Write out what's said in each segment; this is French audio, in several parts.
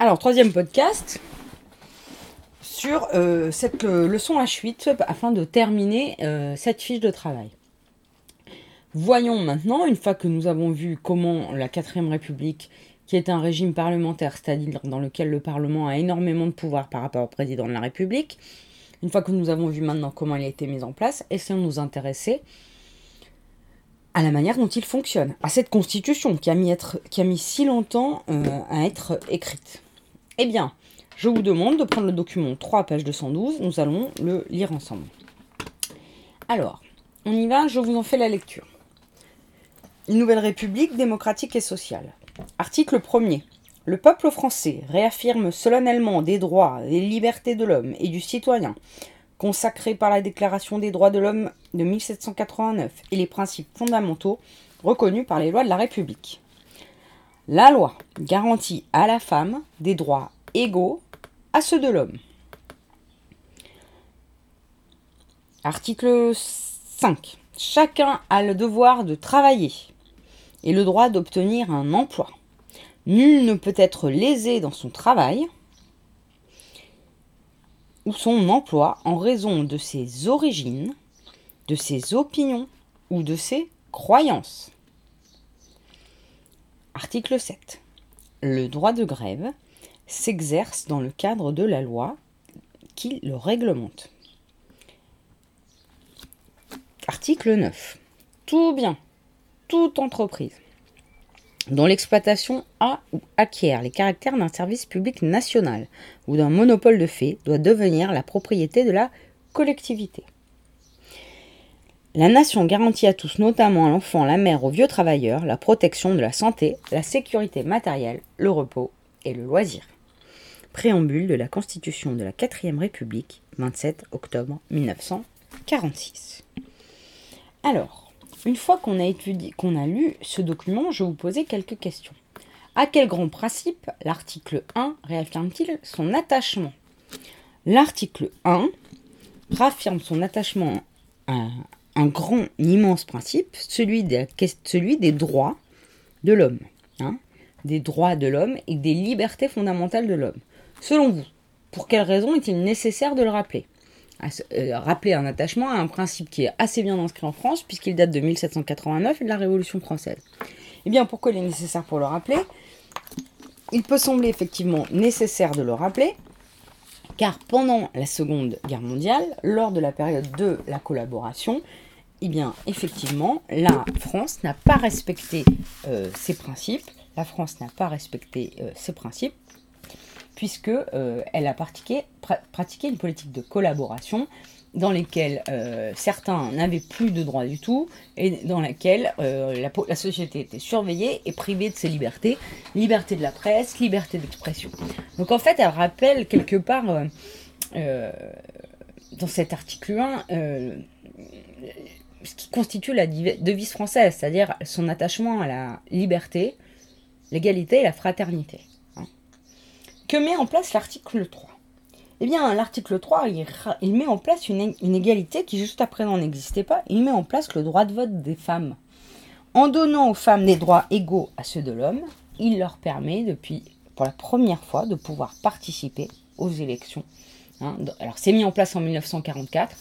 Alors, troisième podcast sur euh, cette euh, leçon H8 afin de terminer euh, cette fiche de travail. Voyons maintenant, une fois que nous avons vu comment la 4ème République, qui est un régime parlementaire, c'est-à-dire dans lequel le Parlement a énormément de pouvoir par rapport au président de la République, une fois que nous avons vu maintenant comment il a été mis en place, essayons de nous intéresser à la manière dont il fonctionne, à cette constitution qui a mis, être, qui a mis si longtemps à être écrite. Eh bien, je vous demande de prendre le document 3, page 212. Nous allons le lire ensemble. Alors, on y va, je vous en fais la lecture. Une nouvelle république démocratique et sociale. Article 1er. Le peuple français réaffirme solennellement des droits et libertés de l'homme et du citoyen consacrés par la Déclaration des droits de l'homme de 1789 et les principes fondamentaux reconnus par les lois de la République. La loi garantit à la femme des droits égaux à ceux de l'homme. Article 5. Chacun a le devoir de travailler et le droit d'obtenir un emploi. Nul ne peut être lésé dans son travail ou son emploi en raison de ses origines, de ses opinions ou de ses croyances. Article 7. Le droit de grève s'exerce dans le cadre de la loi qui le réglemente. Article 9. Tout bien, toute entreprise dont l'exploitation a ou acquiert les caractères d'un service public national ou d'un monopole de fait doit devenir la propriété de la collectivité. La nation garantit à tous, notamment à l'enfant, la mère, aux vieux travailleurs, la protection de la santé, la sécurité matérielle, le repos et le loisir. Préambule de la Constitution de la 4ème République, 27 octobre 1946. Alors, une fois qu'on a étudié, qu'on a lu ce document, je vais vous poser quelques questions. À quel grand principe l'article 1 réaffirme-t-il son attachement? L'article 1 réaffirme son attachement à un grand, immense principe, celui des, droits de l'homme. Hein, des droits de l'homme et des libertés fondamentales de l'homme. Selon vous, pour quelle raison est-il nécessaire de le rappeler? Euh, Rappeler un attachement à un principe qui est assez bien inscrit en France, puisqu'il date de 1789 et de la Révolution française. Eh bien, pourquoi il est nécessaire pour le rappeler? Il peut sembler effectivement nécessaire de le rappeler, car pendant la Seconde Guerre mondiale, lors de la période de la collaboration, eh bien, effectivement, la France n'a pas respecté euh, ses principes. La France n'a pas respecté euh, principes puisque euh, elle a pratiqué, une politique de collaboration dans lesquelles euh, certains n'avaient plus de droits du tout et dans laquelle la, la, société était surveillée et privée de ses libertés, liberté de la presse, liberté d'expression. Donc en fait, elle rappelle quelque part dans cet article 1 ce qui constitue la devise française, c'est-à-dire son attachement à la liberté, l'égalité et la fraternité. Que met en place l'article 3 Eh bien, l'article 3, il, met en place une, égalité qui juste après présent n'existait pas. Il met en place le droit de vote des femmes. En donnant aux femmes des droits égaux à ceux de l'homme, il leur permet depuis, pour la première fois, de pouvoir participer aux élections. Hein. alors, c'est mis en place en 1944.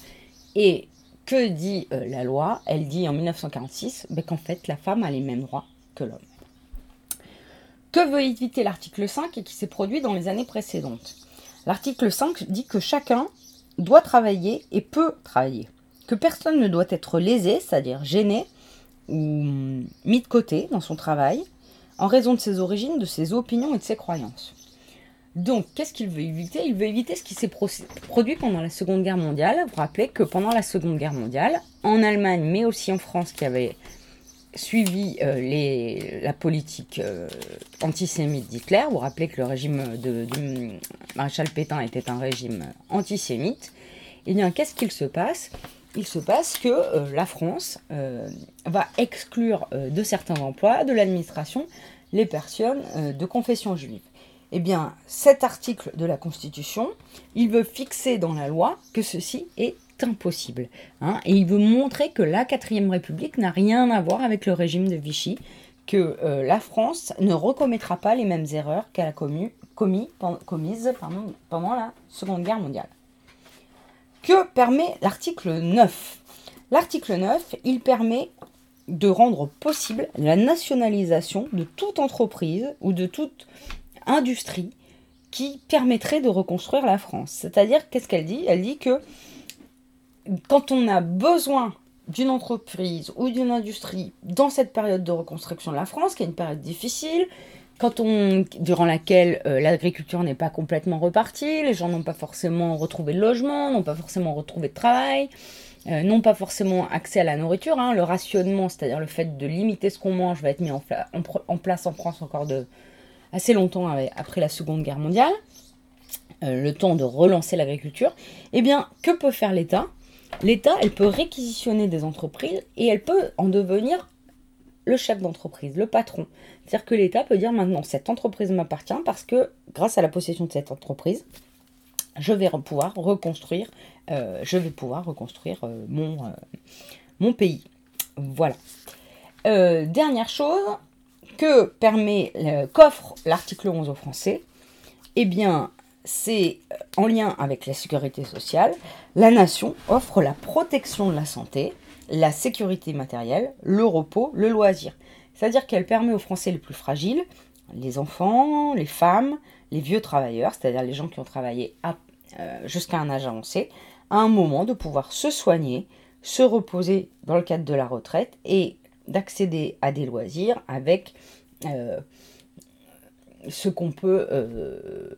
Et que dit euh, la loi? Elle dit en 1946 ben, qu'en fait, la femme a les mêmes droits que l'homme. Que veut éviter l'article 5 et qui s'est produit dans les années précédentes? L'article 5 dit que chacun doit travailler et peut travailler, que personne ne doit être lésé, c'est-à-dire gêné ou mis de côté dans son travail, en raison de ses origines, de ses opinions et de ses croyances. Donc, qu'est-ce qu'il veut éviter? Il veut éviter ce qui s'est produit pendant la Seconde Guerre mondiale. Vous vous rappelez que pendant la Seconde Guerre mondiale, en Allemagne, mais aussi en France, qui avait suivi euh, la politique euh, antisémite d'Hitler. Vous vous rappelez que le régime de, maréchal Pétain était un régime antisémite. Eh bien, qu'est-ce qu'il se passe? Il se passe que euh, la France va exclure de certains emplois de l'administration les personnes de confession juive. Eh bien, cet article de la Constitution, il veut fixer dans la loi que ceci est impossible. Hein. et il veut montrer que la 4ème République n'a rien à voir avec le régime de Vichy, que euh, la France ne recommettra pas les mêmes erreurs qu'elle a commis, commises pendant la Seconde Guerre mondiale. Que permet l'article 9 L'article 9, il permet de rendre possible la nationalisation de toute entreprise ou de toute industrie qui permettrait de reconstruire la France. C'est-à-dire, qu'est-ce qu'elle dit? Elle dit que quand on a besoin d'une entreprise ou d'une industrie dans cette période de reconstruction de la France, qui est une période difficile, quand on, durant laquelle euh, l'agriculture n'est pas complètement repartie, les gens n'ont pas forcément retrouvé de logement, n'ont pas forcément retrouvé de travail, euh, n'ont pas forcément accès à la nourriture. Hein. le rationnement, c'est-à-dire le fait de limiter ce qu'on mange, va être mis en, place en France encore de assez longtemps après la Seconde Guerre mondiale. Euh, le temps de relancer l'agriculture. Eh bien, que peut faire l'État? L'État, elle peut réquisitionner des entreprises et elle peut en devenir le chef d'entreprise, le patron. C'est-à-dire que l'État peut dire maintenant cette entreprise m'appartient parce que grâce à la possession de cette entreprise, je vais pouvoir reconstruire, euh, je vais pouvoir reconstruire euh, mon, mon pays. Voilà. dernière chose que permet, qu'offre l'article 11 aux Français, eh bien, c'est en lien avec la sécurité sociale. La nation offre la protection de la santé, la sécurité matérielle, le repos, le loisir. C'est-à-dire qu'elle permet aux Français les plus fragiles, les enfants, les femmes, les vieux travailleurs, c'est-à-dire les gens qui ont travaillé euh, jusqu'à un âge avancé, à un moment de pouvoir se soigner, se reposer dans le cadre de la retraite et d'accéder à des loisirs avec euh, ce qu'on peut, euh,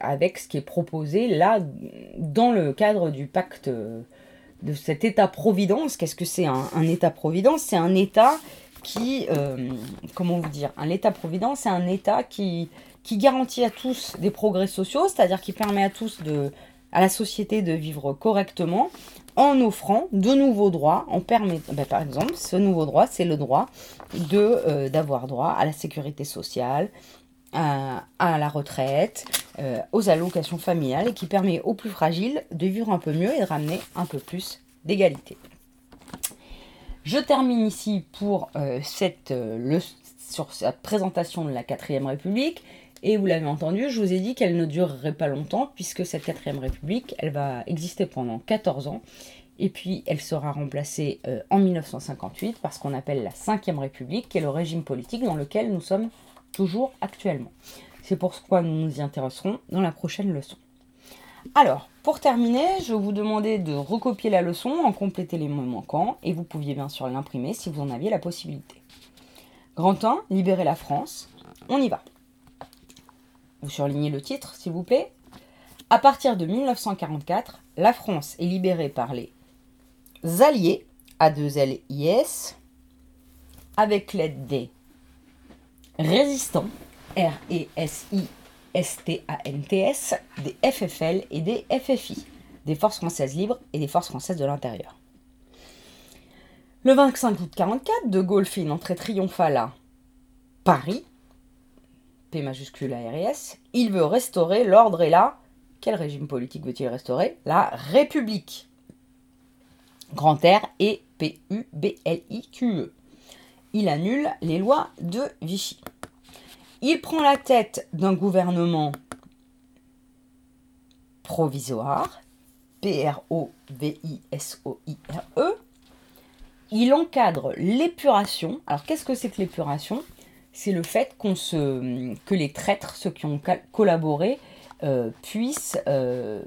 avec ce qui est proposé là dans le cadre du pacte de cet État-providence. Qu'est-ce que c'est un, État-providence? C'est un État qui, euh, comment vous dire, un État-providence, c'est un État qui, qui garantit à tous des progrès sociaux, c'est-à-dire qui permet à tous de, à la société de vivre correctement en offrant de nouveaux droits, en permet, ben, par exemple, ce nouveau droit, c'est le droit de euh, d'avoir droit à la sécurité sociale, à, la retraite, euh, aux allocations familiales et qui permet aux plus fragiles de vivre un peu mieux et de ramener un peu plus d'égalité. Je termine ici pour euh, cette, sur cette présentation de la 4ème République. Et vous l'avez entendu, je vous ai dit qu'elle ne durerait pas longtemps, puisque cette 4ème République, elle va exister pendant 14 ans. Et puis elle sera remplacée en 1958 par ce qu'on appelle la 5ème République, qui est le régime politique dans lequel nous sommes toujours actuellement. C'est pourquoi nous nous y intéresserons dans la prochaine leçon. Alors, pour terminer, je vous demander de recopier la leçon, en compléter les mots manquants, et vous pouviez bien sûr l'imprimer si vous en aviez la possibilité. Grand 1, libérer la France. On y va. Vous surlignez le titre, s'il vous plaît. À partir de 1944, la France est libérée par les Alliés, A2LIS, avec l'aide des résistants, R-E-S-I-S-T-A-N-T-S, des FFL et des FFI, des forces françaises libres et des forces françaises de l'intérieur. Le 25 août 1944, De Gaulle fait une entrée triomphale à Paris, P majuscule ARS, il veut restaurer l'ordre et la... Quel régime politique veut-il restaurer? La République. Grand R et P-U-B-L-I-Q-E il annule les lois de Vichy. Il prend la tête d'un gouvernement provisoire, P-R-O-V-I-S-O-I-R-E. Il encadre l'épuration. Alors qu'est-ce que c'est que l'épuration? C'est le fait qu'on se, que les traîtres, ceux qui ont collaboré, euh, puissent euh,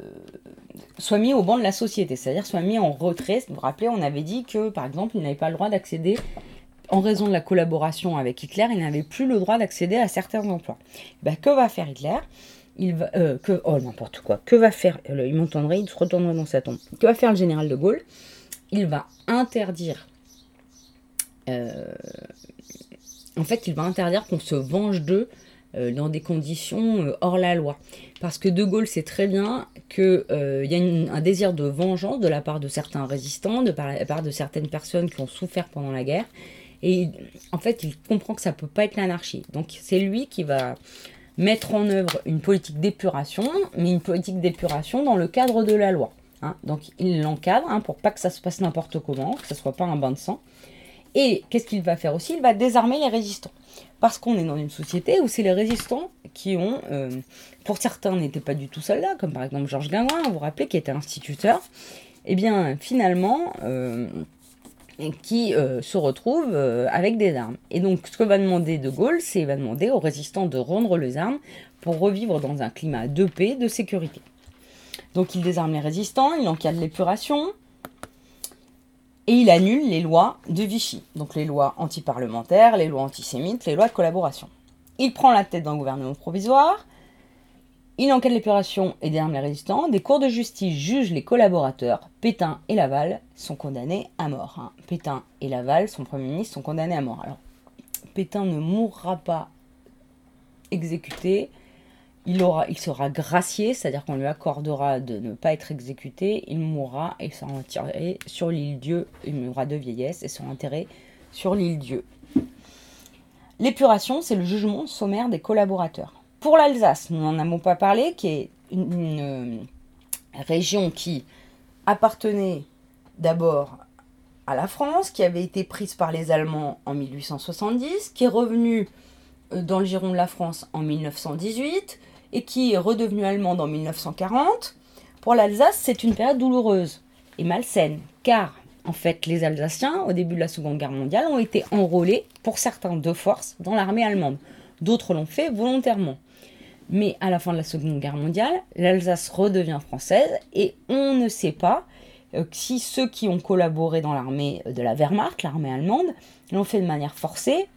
soient mis au banc de la société, c'est-à-dire soient mis en retrait. Vous vous rappelez, on avait dit que par exemple, ils n'avaient pas le droit d'accéder en raison de la collaboration avec Hitler, il n'avait plus le droit d'accéder à certains emplois. Ben, que va faire Hitler? Il va, euh, que, Oh, n'importe quoi. Que va faire Il m'entendrait, il se retournerait dans sa tombe. Que va faire le général de Gaulle? Il va interdire. Euh, en fait, il va interdire qu'on se venge d'eux dans des conditions hors la loi. Parce que De Gaulle sait très bien qu'il y a un désir de vengeance de la part de certains résistants, de la part de certaines personnes qui ont souffert pendant la guerre, et en fait, il comprend que ça peut pas être l'anarchie. Donc c'est lui qui va mettre en œuvre une politique d'épuration, mais une politique d'épuration dans le cadre de la loi. Hein. Donc il l'encadre hein, pour pas que ça se passe n'importe comment, que ça soit pas un bain de sang. Et qu'est-ce qu'il va faire aussi? Il va désarmer les résistants. Parce qu'on est dans une société où c'est les résistants qui ont, euh, pour certains, n'étaient pas du tout soldats, comme par exemple Georges Guingouin, vous vous rappelez, qui était instituteur. Eh bien, finalement, euh, qui euh, se retrouve avec des armes. Et donc, ce que va demander De Gaulle, c'est va demander aux résistants de rendre les armes pour revivre dans un climat de paix, de sécurité. Donc, il désarme les résistants, il encadre l'épuration, et il annule les lois de Vichy, donc les lois antiparlementaires, les lois antisémites, les lois de collaboration. Il prend la tête d'un gouvernement provisoire, il enquête l'épuration et déarme les résistants, des cours de justice jugent les collaborateurs, Pétain et Laval sont condamnés à mort. Hein. Pétain et Laval, son Premier ministre, sont condamnés à mort. Alors, Pétain ne mourra pas exécuté, il, sera gracié, c'est-à-dire qu'on lui accordera de ne pas être exécuté, il mourra et sera enterré sur l'île Dieu, il mourra de vieillesse et sera enterré sur l'île Dieu. L'épuration, c'est le jugement sommaire des collaborateurs. Pour l'Alsace, nous n'en avons pas parlé, qui est une, une euh, région qui appartenait d'abord à la France, qui avait été prise par les Allemands en 1870, qui est revenue euh, dans le giron de la France en 1918, et qui est redevenu allemande en 1940, pour l'Alsace, c'est une période douloureuse et malsaine, car en fait, les Alsaciens, au début de la Seconde Guerre mondiale, ont été enrôlés, pour certains de force, dans l'armée allemande. D'autres l'ont fait volontairement. Mais à la fin de la Seconde Guerre mondiale, l'Alsace redevient française et on ne sait pas euh, si ceux qui ont collaboré dans l'armée de la Wehrmacht, l'armée allemande, l'ont fait de manière forcée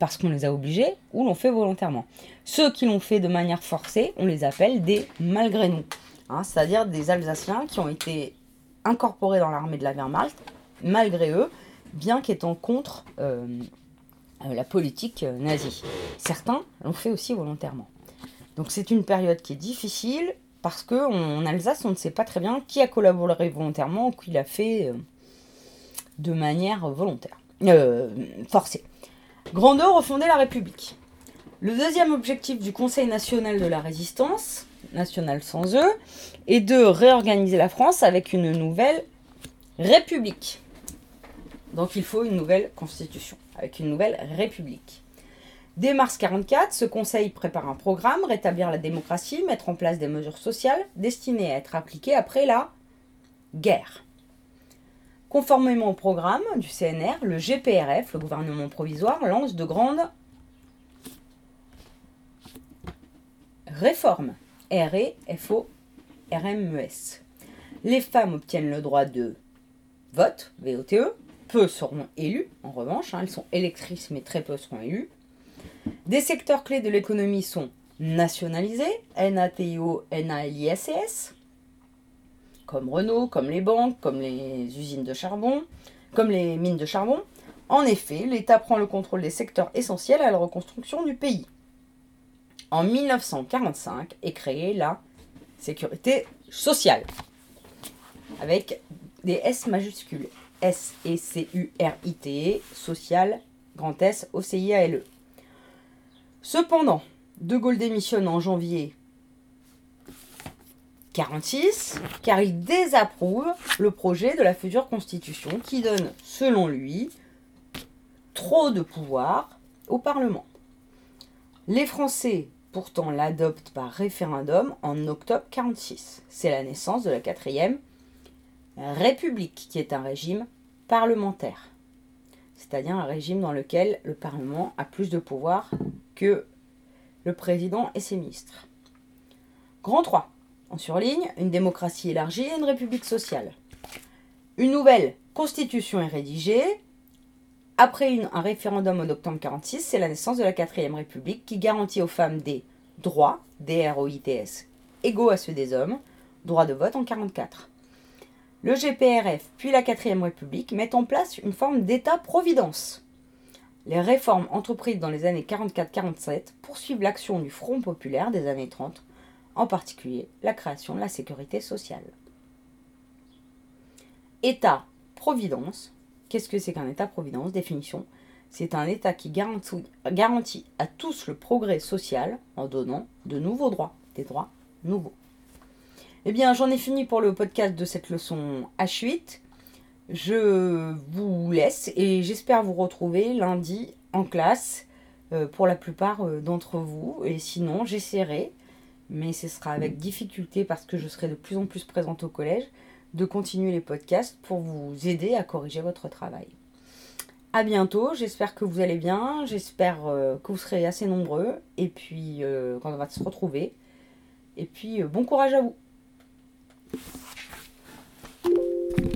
parce qu'on les a obligés ou l'ont fait volontairement. Ceux qui l'ont fait de manière forcée, on les appelle des malgré nous, hein, c'est-à-dire des Alsaciens qui ont été incorporés dans l'armée de la Wehrmacht malgré eux, bien qu'étant contre euh, euh, la politique euh, nazie. Certains l'ont fait aussi volontairement. Donc c'est une période qui est difficile parce qu'en Alsace, on ne sait pas très bien qui a collaboré volontairement ou qui l'a fait de manière volontaire, forcée. Grandeur, refonder la République. Le deuxième objectif du Conseil national de la résistance, national sans eux, est de réorganiser la France avec une nouvelle République. Donc il faut une nouvelle constitution, avec une nouvelle République. Dès mars 1944, ce Conseil prépare un programme, rétablir la démocratie, mettre en place des mesures sociales destinées à être appliquées après la guerre. Conformément au programme du CNR, le GPRF, le gouvernement provisoire, lance de grandes réformes. R-E-F-O-R-M-E-S. Les femmes obtiennent le droit de vote, V-O-T-E. Peu seront élus, en revanche, hein, elles sont électrices, mais très peu seront élus. Des secteurs clés de l'économie sont nationalisés, N-A-T-I-O, N-A-L-I-S-E-S comme Renault, comme les banques, comme les usines de charbon, comme les mines de charbon. En effet, l'État prend le contrôle des secteurs essentiels à la reconstruction du pays. En 1945 est créée la sécurité sociale, avec des S majuscules. S-E-C-U-R-I-T-E, e, social, grand S, O-C-I-A-L-E. Cependant, De Gaulle démissionne en janvier 46, car il désapprouve le projet de la future constitution qui donne, selon lui, trop de pouvoir au Parlement. Les Français, pourtant, l'adoptent par référendum en octobre 46. C'est la naissance de la quatrième République, qui est un régime parlementaire, c'est-à-dire un régime dans lequel le Parlement a plus de pouvoir que le président et ses ministres. Grand 3. En surligne, une démocratie élargie et une république sociale. Une nouvelle constitution est rédigée. Après un référendum en octobre 1946, c'est la naissance de la quatrième république qui garantit aux femmes des droits, D-R-O-I-T-S, égaux à ceux des hommes, droit de vote en 1944. Le GPRF puis la quatrième république mettent en place une forme d'État-providence. Les réformes entreprises dans les années 44-47 poursuivent l'action du Front populaire des années 30 en particulier la création de la sécurité sociale. État-providence. Qu'est-ce que c'est qu'un État-providence Définition. C'est un État qui garantit, à tous le progrès social en donnant de nouveaux droits, des droits nouveaux. Eh bien, j'en ai fini pour le podcast de cette leçon H8. Je vous laisse et j'espère vous retrouver lundi en classe euh, pour la plupart euh, d'entre vous. Et sinon, j'essaierai, mais ce sera avec difficulté parce que je serai de plus en plus présente au collège, de continuer les podcasts pour vous aider à corriger votre travail. À bientôt, j'espère que vous allez bien, j'espère euh, que vous serez assez nombreux, et puis quand on va se retrouver. Et puis bon courage à vous